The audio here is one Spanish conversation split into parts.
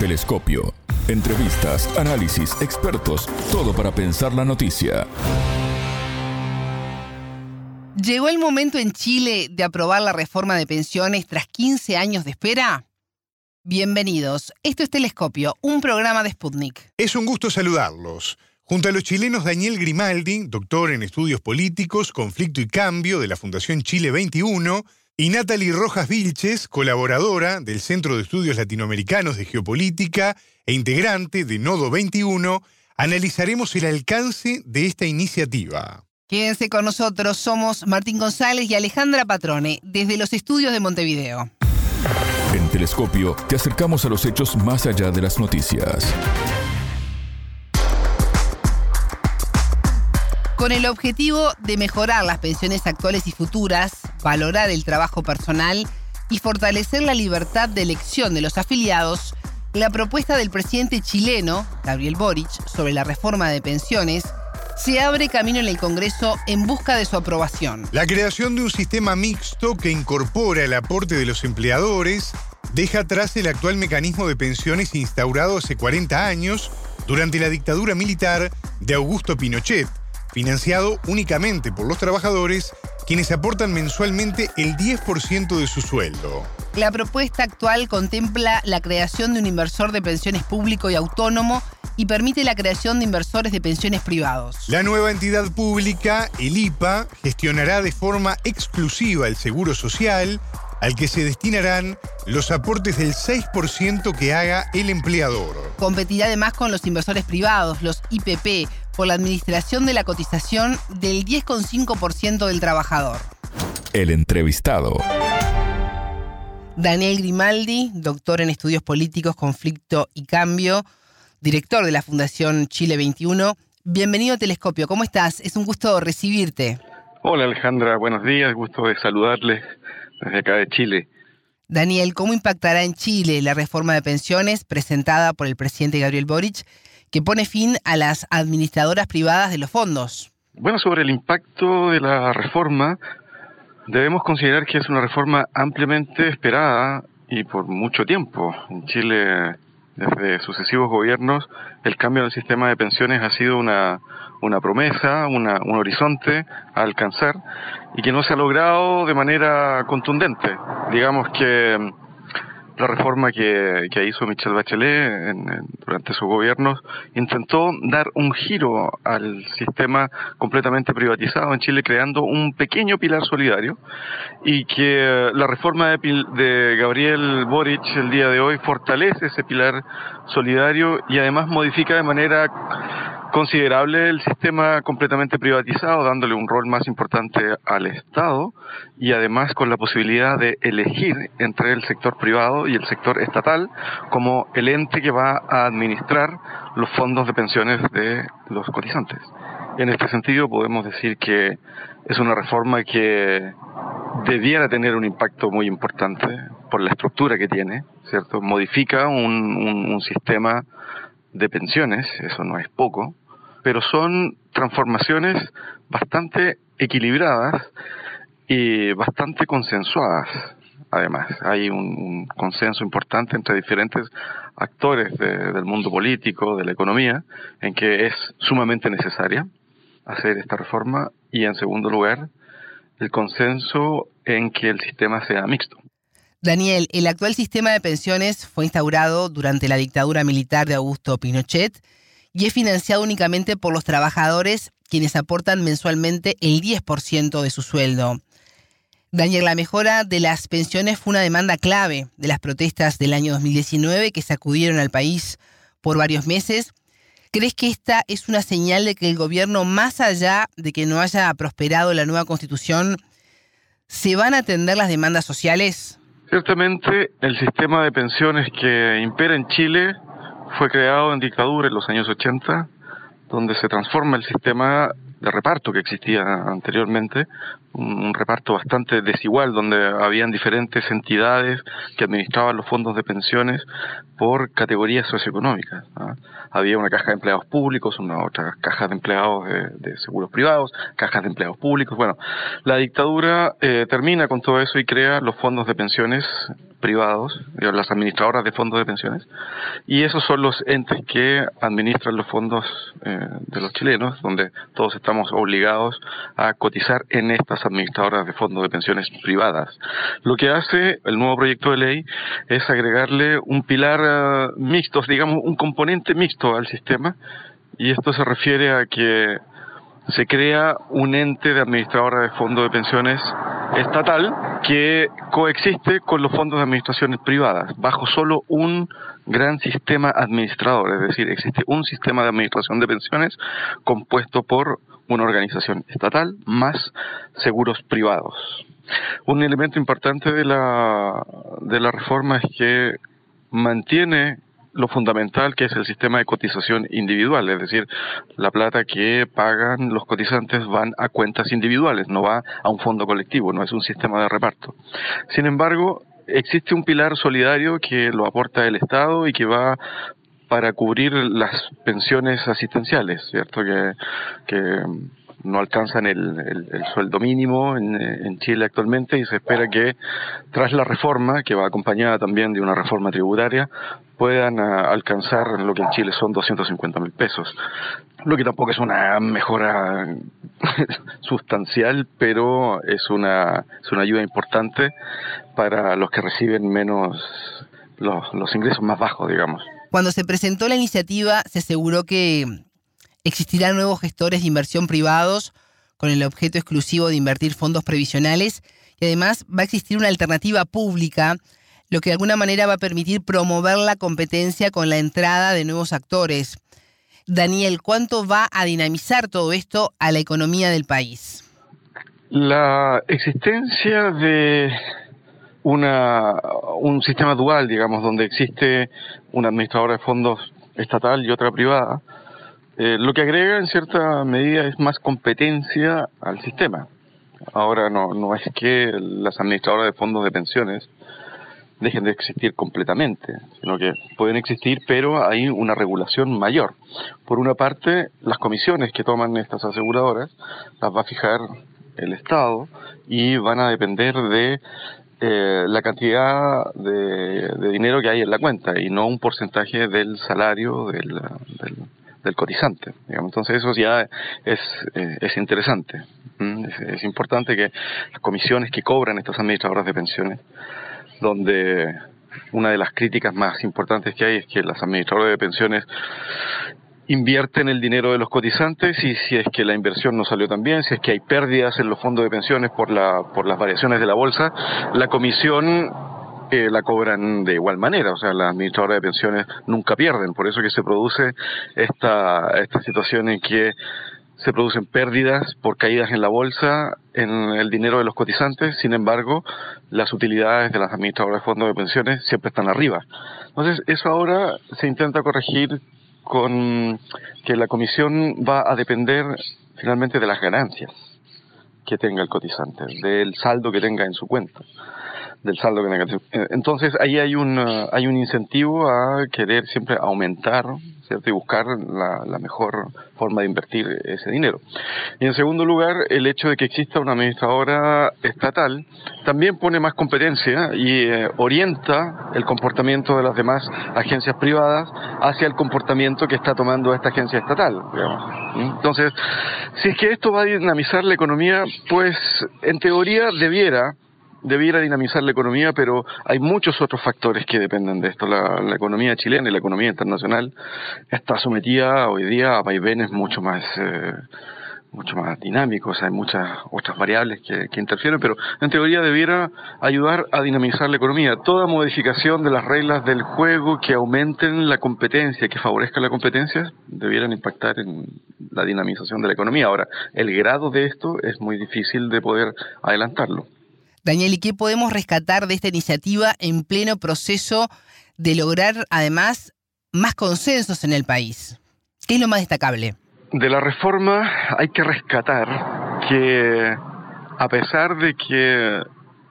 Telescopio. Entrevistas, análisis, expertos, todo para pensar la noticia. ¿Llegó el momento en Chile de aprobar la reforma de pensiones tras 15 años de espera? Bienvenidos. Esto es Telescopio, un programa de Sputnik. Es un gusto saludarlos. Junto a los chilenos Daniel Grimaldi, doctor en estudios políticos, conflicto y cambio de la Fundación Chile 21, y Natalie Rojas Vilches, colaboradora del Centro de Estudios Latinoamericanos de Geopolítica e integrante de Nodo 21, analizaremos el alcance de esta iniciativa. Quédense con nosotros, somos Martín González y Alejandra Patrone, desde los estudios de Montevideo. En Telescopio te acercamos a los hechos más allá de las noticias. Con el objetivo de mejorar las pensiones actuales y futuras, valorar el trabajo personal y fortalecer la libertad de elección de los afiliados, la propuesta del presidente chileno, Gabriel Boric, sobre la reforma de pensiones se abre camino en el Congreso en busca de su aprobación. La creación de un sistema mixto que incorpora el aporte de los empleadores deja atrás el actual mecanismo de pensiones instaurado hace 40 años durante la dictadura militar de Augusto Pinochet, financiado únicamente por los trabajadores, quienes aportan mensualmente el 10% de su sueldo. La propuesta actual contempla la creación de un inversor de pensiones público y autónomo y permite la creación de inversores de pensiones privados. La nueva entidad pública, el IPA, gestionará de forma exclusiva el seguro social, al que se destinarán los aportes del 6% que haga el empleador. Competirá además con los inversores privados, los IPP, por la administración de la cotización del 10,5% del trabajador. El entrevistado. Daniel Grimaldi, doctor en estudios políticos, conflicto y cambio, director de la Fundación Chile 21. Bienvenido a Telescopio, ¿cómo estás? Es un gusto recibirte. Hola Alejandra, buenos días, gusto de saludarles desde acá de Chile. Daniel, ¿cómo impactará en Chile la reforma de pensiones presentada por el presidente Gabriel Boric que pone fin a las administradoras privadas de los fondos. Bueno, sobre el impacto de la reforma, debemos considerar que es una reforma ampliamente esperada y por mucho tiempo. En Chile, desde sucesivos gobiernos, el cambio del sistema de pensiones ha sido una, una promesa, una, un horizonte a alcanzar y que no se ha logrado de manera contundente. Digamos que la reforma que, hizo Michelle Bachelet durante sus gobiernos intentó dar un giro al sistema completamente privatizado en Chile, creando un pequeño pilar solidario y que la reforma de, de Gabriel Boric el día de hoy fortalece ese pilar solidario y además modifica de manera considerable el sistema completamente privatizado, dándole un rol más importante al Estado y además con la posibilidad de elegir entre el sector privado y el sector estatal como el ente que va a administrar los fondos de pensiones de los cotizantes. En este sentido podemos decir que es una reforma que debiera tener un impacto muy importante por la estructura que tiene, ¿cierto? Modifica un, sistema de pensiones, eso no es poco, pero son transformaciones bastante equilibradas y bastante consensuadas. Además, hay un, consenso importante entre diferentes actores del mundo político, de la economía, en que es sumamente necesaria hacer esta reforma y, en segundo lugar, el consenso en que el sistema sea mixto. Daniel, el actual sistema de pensiones fue instaurado durante la dictadura militar de Augusto Pinochet y es financiado únicamente por los trabajadores quienes aportan mensualmente el 10% de su sueldo. Daniel, la mejora de las pensiones fue una demanda clave de las protestas del año 2019 que sacudieron al país por varios meses. ¿Crees que esta es una señal de que el gobierno, más allá de que no haya prosperado la nueva constitución, se van a atender las demandas sociales? Ciertamente, el sistema de pensiones que impera en Chile fue creado en dictadura en los años 80, donde se transforma el sistema de reparto que existía anteriormente, un, reparto bastante desigual, donde habían diferentes entidades que administraban los fondos de pensiones por categorías socioeconómicas. Había una caja de empleados públicos, una otra caja de empleados de, seguros privados, cajas de empleados públicos. Bueno, la dictadura eh, termina con todo eso y crea los fondos de pensiones privados, las administradoras de fondos de pensiones, y esos son los entes que administran los fondos eh, de los chilenos, donde todos estamos obligados a cotizar en estas administradoras de fondos de pensiones privadas. Lo que hace el nuevo proyecto de ley es agregarle un pilar eh, mixto, digamos, un componente mixto al sistema, y esto se refiere a que se crea un ente de administradora de fondos de pensiones estatal que coexiste con los fondos de administraciones privadas, bajo solo un gran sistema administrador, es decir, existe un sistema de administración de pensiones compuesto por una organización estatal más seguros privados. Un elemento importante de la, de la reforma es que mantiene lo fundamental que es el sistema de cotización individual, es decir, la plata que pagan los cotizantes van a cuentas individuales, no va a un fondo colectivo, no es un sistema de reparto. Sin embargo, existe un pilar solidario que lo aporta el Estado y que va para cubrir las pensiones asistenciales, ¿cierto? Que, que no alcanzan el, sueldo mínimo en, Chile actualmente y se espera que tras la reforma, que va acompañada también de una reforma tributaria, puedan ah, alcanzar lo que en Chile son 250 mil pesos. Lo que tampoco es una mejora sustancial, pero es una, es una ayuda importante para los que reciben menos, los, los ingresos más bajos, digamos. Cuando se presentó la iniciativa, se aseguró que Existirán nuevos gestores de inversión privados con el objeto exclusivo de invertir fondos previsionales y además va a existir una alternativa pública, lo que de alguna manera va a permitir promover la competencia con la entrada de nuevos actores. Daniel, ¿cuánto va a dinamizar todo esto a la economía del país? La existencia de una, un sistema dual, digamos, donde existe una administradora de fondos estatal y otra privada, eh, lo que agrega en cierta medida es más competencia al sistema. Ahora no, no es que las administradoras de fondos de pensiones dejen de existir completamente, sino que pueden existir, pero hay una regulación mayor. Por una parte, las comisiones que toman estas aseguradoras las va a fijar el Estado y van a depender de eh, la cantidad de, dinero que hay en la cuenta y no un porcentaje del salario del, del cotizante. Digamos. Entonces eso ya es, eh, es interesante. Es, importante que las comisiones que cobran estas administradoras de pensiones, donde una de las críticas más importantes que hay es que las administradoras de pensiones invierten el dinero de los cotizantes y si es que la inversión no salió tan bien, si es que hay pérdidas en los fondos de pensiones por, la, por las variaciones de la bolsa, la comisión la cobran de igual manera, o sea, las administradoras de pensiones nunca pierden, por eso que se produce esta, esta situación en que se producen pérdidas por caídas en la bolsa en el dinero de los cotizantes, sin embargo, las utilidades de las administradoras de fondos de pensiones siempre están arriba. Entonces, eso ahora se intenta corregir con que la comisión va a depender finalmente de las ganancias que tenga el cotizante, del saldo que tenga en su cuenta del saldo negativo. Eh, entonces ahí hay un, eh, hay un incentivo a querer siempre aumentar ¿cierto? y buscar la, mejor forma de invertir ese dinero. Y en segundo lugar, el hecho de que exista una administradora estatal también pone más competencia y eh, orienta el comportamiento de las demás agencias privadas hacia el comportamiento que está tomando esta agencia estatal. Entonces, si es que esto va a dinamizar la economía, pues en teoría debiera debiera dinamizar la economía, pero hay muchos otros factores que dependen de esto. La, economía chilena y la economía internacional está sometida hoy día a vaivenes mucho más eh, mucho más dinámicos, hay muchas otras variables que, que, interfieren, pero en teoría debiera ayudar a dinamizar la economía. Toda modificación de las reglas del juego que aumenten la competencia, que favorezcan la competencia, debieran impactar en la dinamización de la economía. Ahora, el grado de esto es muy difícil de poder adelantarlo. Daniel, ¿y qué podemos rescatar de esta iniciativa en pleno proceso de lograr además más consensos en el país? ¿Qué es lo más destacable? De la reforma hay que rescatar que a pesar de que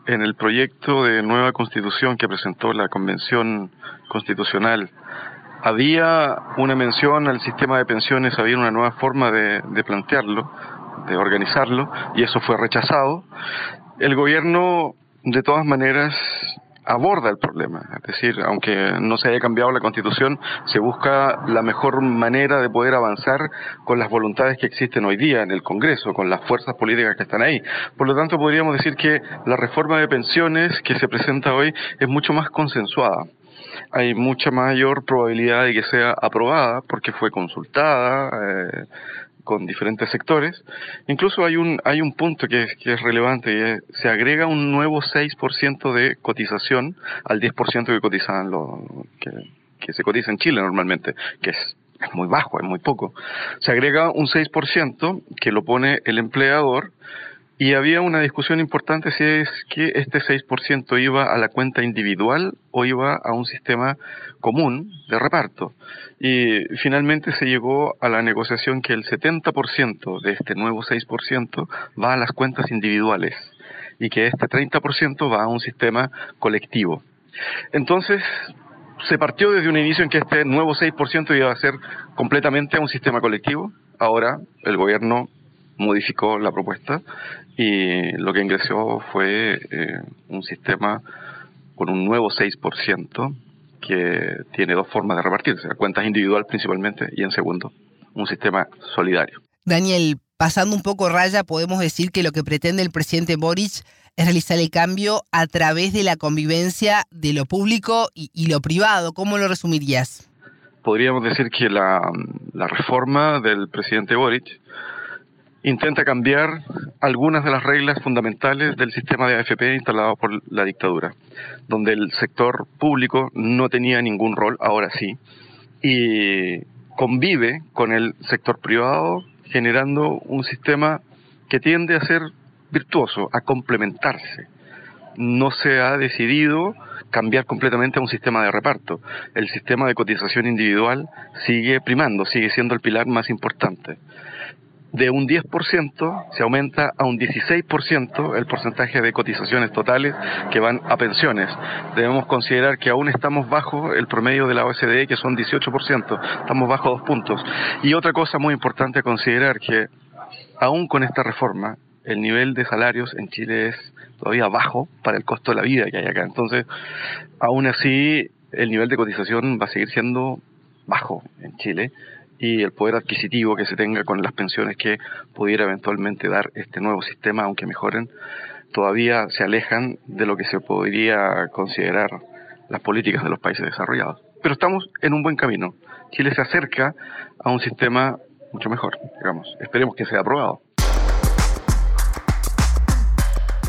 en el proyecto de nueva constitución que presentó la Convención Constitucional había una mención al sistema de pensiones, había una nueva forma de, de plantearlo, de organizarlo, y eso fue rechazado el gobierno, de todas maneras, aborda el problema. Es decir, aunque no se haya cambiado la constitución, se busca la mejor manera de poder avanzar con las voluntades que existen hoy día en el Congreso, con las fuerzas políticas que están ahí. Por lo tanto, podríamos decir que la reforma de pensiones que se presenta hoy es mucho más consensuada hay mucha mayor probabilidad de que sea aprobada porque fue consultada, eh, con diferentes sectores. Incluso hay un, hay un punto que es, que es relevante y es, se agrega un nuevo 6% de cotización al 10% que cotizan lo, que, que se cotiza en Chile normalmente, que es es muy bajo, es muy poco. Se agrega un 6% que lo pone el empleador y había una discusión importante si es que este 6% iba a la cuenta individual o iba a un sistema común de reparto. Y finalmente se llegó a la negociación que el 70% de este nuevo 6% va a las cuentas individuales y que este 30% va a un sistema colectivo. Entonces, se partió desde un inicio en que este nuevo 6% iba a ser completamente a un sistema colectivo. Ahora el gobierno modificó la propuesta y lo que ingresó fue eh, un sistema con un nuevo 6% que tiene dos formas de repartirse, cuentas individual principalmente y en segundo, un sistema solidario. Daniel, pasando un poco raya, podemos decir que lo que pretende el presidente Boric es realizar el cambio a través de la convivencia de lo público y, lo privado. ¿Cómo lo resumirías? Podríamos decir que la, la reforma del presidente Boric intenta cambiar algunas de las reglas fundamentales del sistema de AFP instalado por la dictadura, donde el sector público no tenía ningún rol, ahora sí, y convive con el sector privado generando un sistema que tiende a ser virtuoso, a complementarse. No se ha decidido cambiar completamente a un sistema de reparto. El sistema de cotización individual sigue primando, sigue siendo el pilar más importante de un 10% se aumenta a un 16% el porcentaje de cotizaciones totales que van a pensiones. Debemos considerar que aún estamos bajo el promedio de la OSDE, que son 18%, estamos bajo dos puntos. Y otra cosa muy importante a considerar que aún con esta reforma, el nivel de salarios en Chile es todavía bajo para el costo de la vida que hay acá. Entonces, aún así, el nivel de cotización va a seguir siendo bajo en Chile y el poder adquisitivo que se tenga con las pensiones que pudiera eventualmente dar este nuevo sistema, aunque mejoren, todavía se alejan de lo que se podría considerar las políticas de los países desarrollados. Pero estamos en un buen camino. Chile se acerca a un sistema mucho mejor, digamos. Esperemos que sea aprobado.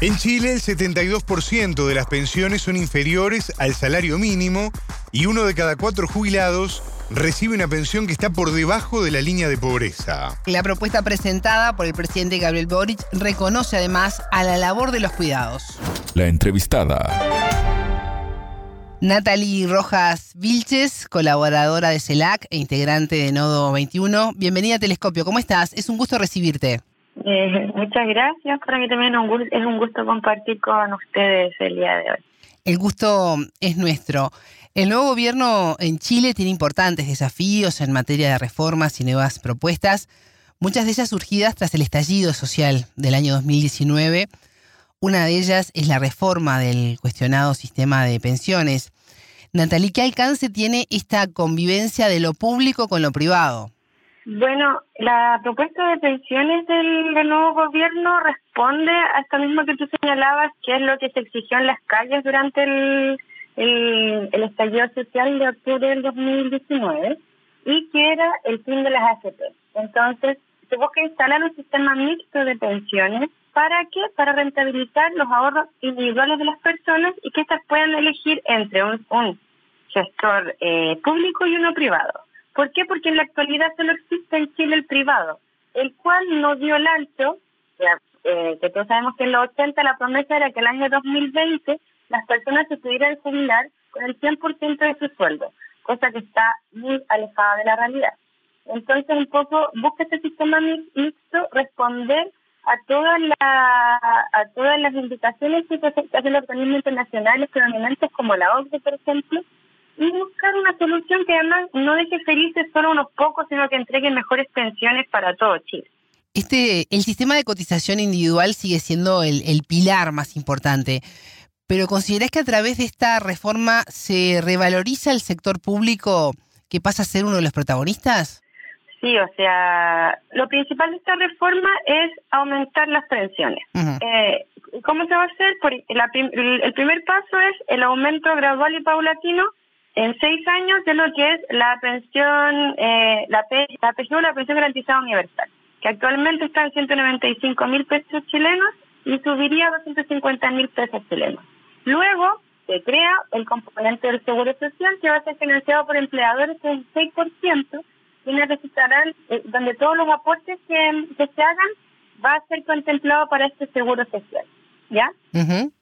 En Chile, el 72% de las pensiones son inferiores al salario mínimo y uno de cada cuatro jubilados recibe una pensión que está por debajo de la línea de pobreza. La propuesta presentada por el presidente Gabriel Boric reconoce además a la labor de los cuidados. La entrevistada. Natalie Rojas Vilches, colaboradora de CELAC e integrante de Nodo 21. Bienvenida a Telescopio, ¿cómo estás? Es un gusto recibirte. Eh, muchas gracias, para mí también es un gusto compartir con ustedes el día de hoy. El gusto es nuestro. El nuevo gobierno en Chile tiene importantes desafíos en materia de reformas y nuevas propuestas, muchas de ellas surgidas tras el estallido social del año 2019. Una de ellas es la reforma del cuestionado sistema de pensiones. Natalie, ¿qué alcance tiene esta convivencia de lo público con lo privado? Bueno, la propuesta de pensiones del, nuevo gobierno responde a esto mismo que tú señalabas, que es lo que se exigió en las calles durante el estallido social de octubre del 2019 y que era el fin de las AFP. Entonces, se busca instalar un sistema mixto de pensiones. ¿Para qué? Para rentabilizar los ahorros individuales de las personas y que éstas puedan elegir entre un, un gestor eh, público y uno privado. ¿Por qué? Porque en la actualidad solo existe en Chile el privado, el cual no dio el alto, eh, que todos sabemos que en los 80 la promesa era que el año 2020 las personas se pudieran jubilar con el 100% de su sueldo, cosa que está muy alejada de la realidad. Entonces, un poco busca este sistema mixto responder a todas la, a todas las indicaciones que hacen los organismos internacionales predominantes como la OCDE, por ejemplo, y buscar una solución que además no deje felices solo unos pocos, sino que entregue mejores pensiones para todo Chile. Este, el sistema de cotización individual sigue siendo el, el pilar más importante. Pero ¿considerás que a través de esta reforma se revaloriza el sector público que pasa a ser uno de los protagonistas? Sí, o sea, lo principal de esta reforma es aumentar las pensiones. eh, ¿Cómo se va a hacer? Por, el primer paso es el aumento gradual y paulatino en seis años de lo que es la pensión, eh, la, la pensión, la pensión garantizada universal, que actualmente está en 195 mil pesos chilenos y subiría a 250 mil pesos chilenos. Luego se crea el componente del seguro social que va a ser financiado por empleadores en 6%, quienes necesitarán, eh, donde todos los aportes que, que se hagan va a ser contemplado para este seguro social. ¿Ya?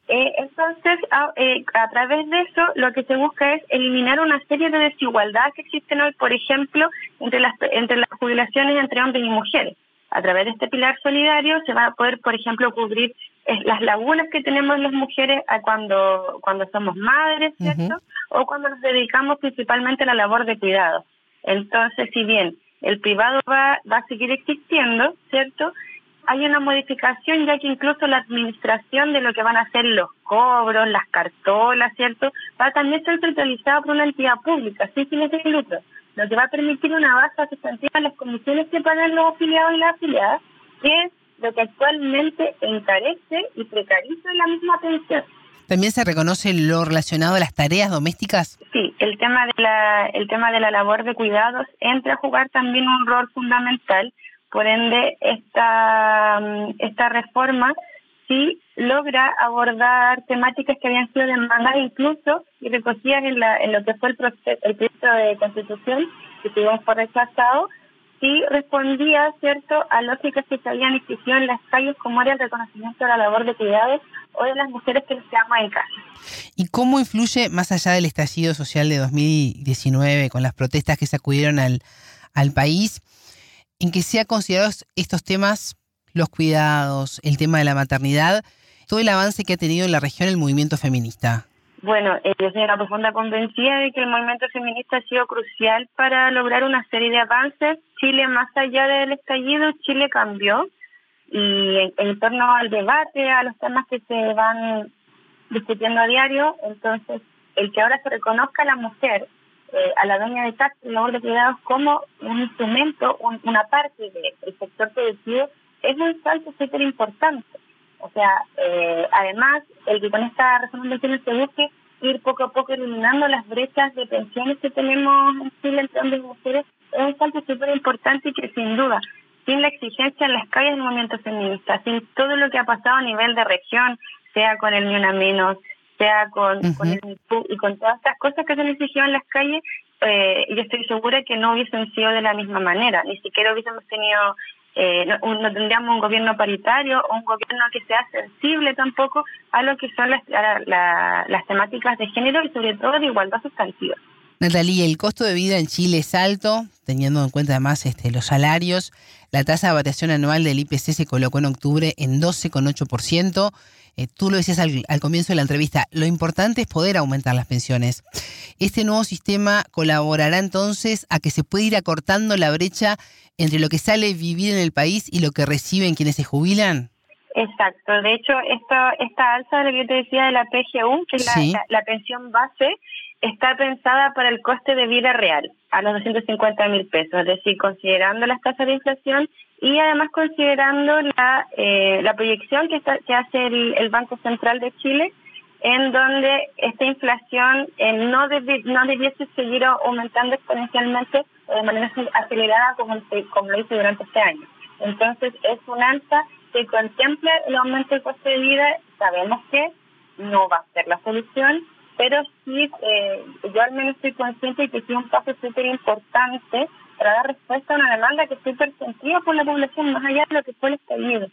eh, entonces, a, eh, a, través de eso, lo que se busca es eliminar una serie de desigualdades que existen hoy, por ejemplo, entre las, entre las jubilaciones entre hombres y mujeres. A través de este pilar solidario se va a poder, por ejemplo, cubrir eh, las lagunas que tenemos las mujeres cuando, cuando somos madres, ¿cierto? O cuando nos dedicamos principalmente a la labor de cuidado. Entonces, si bien el privado va, va a seguir existiendo, ¿cierto? Hay una modificación ya que incluso la administración de lo que van a ser los cobros, las cartolas, ¿cierto? Va a también ser centralizada por una entidad pública, sin fines de lucro, lo que va a permitir una base sustantiva en las comisiones que pagan los afiliados y las afiliadas, que es lo que actualmente encarece y precariza la misma pensión. ¿También se reconoce lo relacionado a las tareas domésticas? Sí, el tema de la, el tema de la labor de cuidados entra a jugar también un rol fundamental por ende, esta, mm, esta reforma sí logra abordar temáticas que habían sido demandadas incluso y recogidas en, la, en lo que fue el, proceso, el proyecto de constitución que tuvimos por rechazado, sí respondía cierto a lógicas que se habían exigido en las calles como era el reconocimiento de la labor de cuidados o de las mujeres que nos quedamos en casa. ¿Y cómo influye, más allá del estallido social de 2019, con las protestas que sacudieron al, al país, en que se ha considerado estos temas, los cuidados, el tema de la maternidad, todo el avance que ha tenido en la región el movimiento feminista? Bueno, eh, yo soy una profunda convencida de que el movimiento feminista ha sido crucial para lograr una serie de avances. Chile, más allá del estallido, Chile cambió y en, torno al debate, a los temas que se van discutiendo a diario, entonces el que ahora se reconozca a la mujer eh, a la dueña de el labor de cuidados como un instrumento, una parte del sector producido, es un salto súper importante. O sea, eh, además, el que con esta pensiones se busque ir poco a poco eliminando las brechas de pensiones que tenemos en Chile entre hombres y mujeres, es un salto súper importante y que sin duda, sin la exigencia en las calles del movimiento feminista, sin todo lo que ha pasado a nivel de región, sea con el Ni Una Menos, sea con, con el y con todas estas cosas que se han exigido en las calles, eh, yo estoy segura que no hubiesen sido de la misma manera, ni siquiera hubiésemos tenido, eh, no, tendríamos un gobierno paritario o un gobierno que sea sensible tampoco a lo que son las, las temáticas de género y sobre todo de igualdad sustantiva. Natalie, el costo de vida en Chile es alto, teniendo en cuenta además este, los salarios. La tasa de variación anual del IPC se colocó en octubre en 12,8%. Eh, tú lo decías al, comienzo de la entrevista, lo importante es poder aumentar las pensiones. ¿Este nuevo sistema colaborará entonces a que se pueda ir acortando la brecha entre lo que sale vivir en el país y lo que reciben quienes se jubilan? Exacto. De hecho, esta, esta alza de lo que yo te decía de la PGU, que es la, pensión base, está pensada para el coste de vida real, a los 250 mil pesos, es decir, considerando las tasas de inflación y además considerando la, eh, la proyección que, que hace el, Banco Central de Chile, en donde esta inflación eh, no, no debiese seguir aumentando exponencialmente de manera acelerada como, como lo hizo durante este año. Entonces, es un alza que contempla el aumento del coste de vida. Sabemos que no va a ser la solución, pero sí, eh, yo al menos estoy consciente de que es un paso súper importante para dar respuesta a una demanda que súper sentida por la población, más allá de lo que fue el estallido.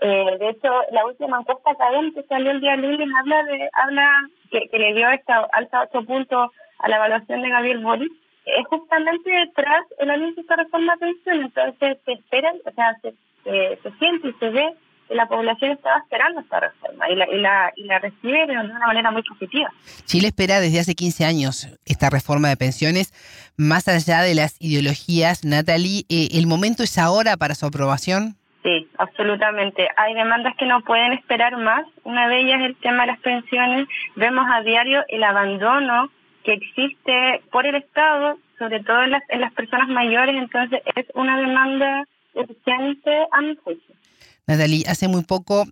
Eh, de hecho, la última encuesta académica que salió el día lunes habla de habla que, le dio esta alta ocho puntos a la evaluación de Gabriel Boris, es justamente detrás el análisis de esta reforma de pensión. Entonces, se esperan, o sea, se, se siente y se ve la población estaba esperando esta reforma y la, y la, y la recibe de una manera muy positiva. Chile espera desde hace 15 años esta reforma de pensiones, más allá de las ideologías. Natalie, eh, ¿el momento es ahora para su aprobación? Sí, absolutamente. Hay demandas que no pueden esperar más. Una de ellas es el tema de las pensiones. Vemos a diario el abandono que existe por el Estado, sobre todo en las, en las personas mayores. Entonces, es una demanda urgente a mi juicio. Natalie, hace muy poco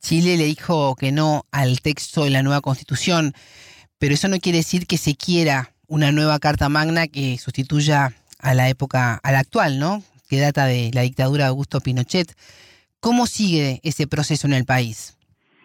Chile le dijo que no al texto de la nueva constitución, pero eso no quiere decir que se quiera una nueva Carta Magna que sustituya a la época, a la actual, ¿no? que data de la dictadura de Augusto Pinochet. ¿Cómo sigue ese proceso en el país?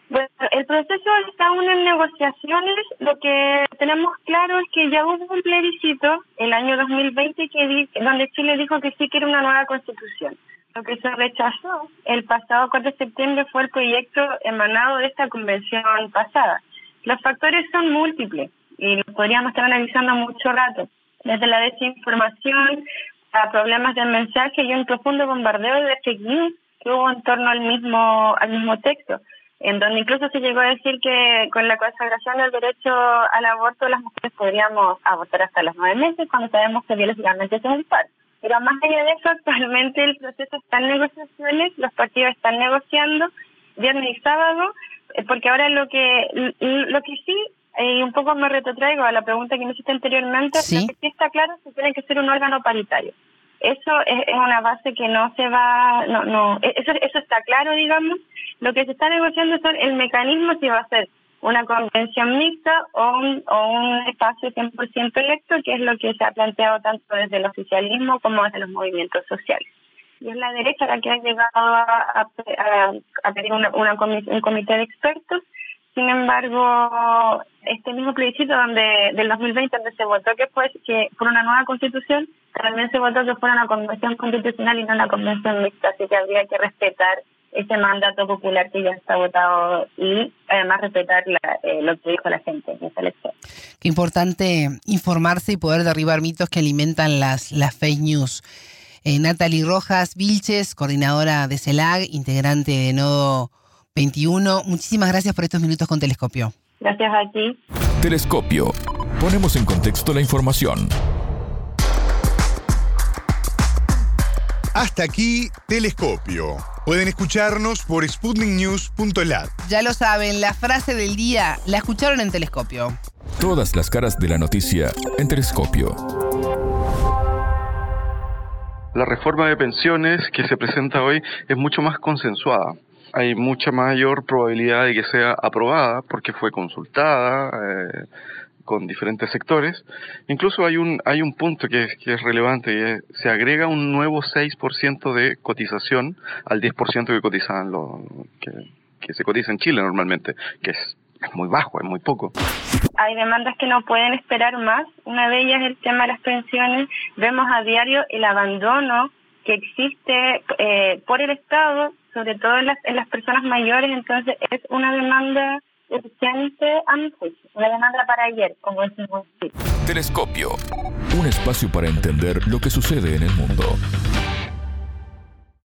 Bueno, el proceso está aún en negociaciones. Lo que tenemos claro es que ya hubo un plebiscito el año 2020 que donde Chile dijo que sí quiere una nueva constitución. Lo que se rechazó el pasado 4 de septiembre fue el proyecto emanado de esta convención pasada. Los factores son múltiples y los podríamos estar analizando mucho rato. Desde la desinformación a problemas del mensaje y un profundo bombardeo de fake news que hubo en torno al mismo al mismo texto, en donde incluso se llegó a decir que con la consagración del derecho al aborto las mujeres podríamos abortar hasta los nueve meses cuando sabemos que biológicamente es un par. Pero más allá de eso, actualmente el proceso está en negociaciones, los partidos están negociando viernes y sábado, eh, porque ahora lo que lo que sí y un poco me retrotraigo a la pregunta que me hiciste anteriormente, ¿Sí? que sí está claro que tiene que ser un órgano paritario. Eso es, una base que no se va, no, no, e-, eso, eso está claro, digamos. Lo que se está negociando son el mecanismo si va a ser una convención mixta o un, o un espacio 100% electo, que es lo que se ha planteado tanto desde el oficialismo como desde los movimientos sociales. Y es la derecha la que ha llegado a, a, pedir una, una un comité de expertos sin embargo, este mismo plebiscito donde del 2020 donde se votó que fue que por una nueva constitución, también se votó que fuera una convención constitucional y no una convención mixta, así que habría que respetar ese mandato popular que ya está votado y además respetar eh, lo que dijo la gente en esa elección. Qué importante informarse y poder derribar mitos que alimentan las, las fake news. Eh, Natalie Rojas Vilches, coordinadora de CELAG, integrante de Nodo 21. Muchísimas gracias por estos minutos con Telescopio. Gracias a ti. Telescopio. Ponemos en contexto la información. Hasta aquí, Telescopio. Pueden escucharnos por sputniknews.lat. Ya lo saben, la frase del día la escucharon en Telescopio. Todas las caras de la noticia en Telescopio. La reforma de pensiones que se presenta hoy es mucho más consensuada hay mucha mayor probabilidad de que sea aprobada porque fue consultada eh, con diferentes sectores. Incluso hay un, hay un punto que, que es relevante y es, se agrega un nuevo 6% de cotización al 10% que cotizan lo, que, que se cotiza en Chile normalmente, que es es muy bajo, es muy poco. Hay demandas que no pueden esperar más. Una de ellas es el tema de las pensiones. Vemos a diario el abandono que existe eh, por el Estado sobre todo en las, en las personas mayores, entonces es una demanda urgente a mi juicio, una demanda para ayer, como decimos. Telescopio, un espacio para entender lo que sucede en el mundo.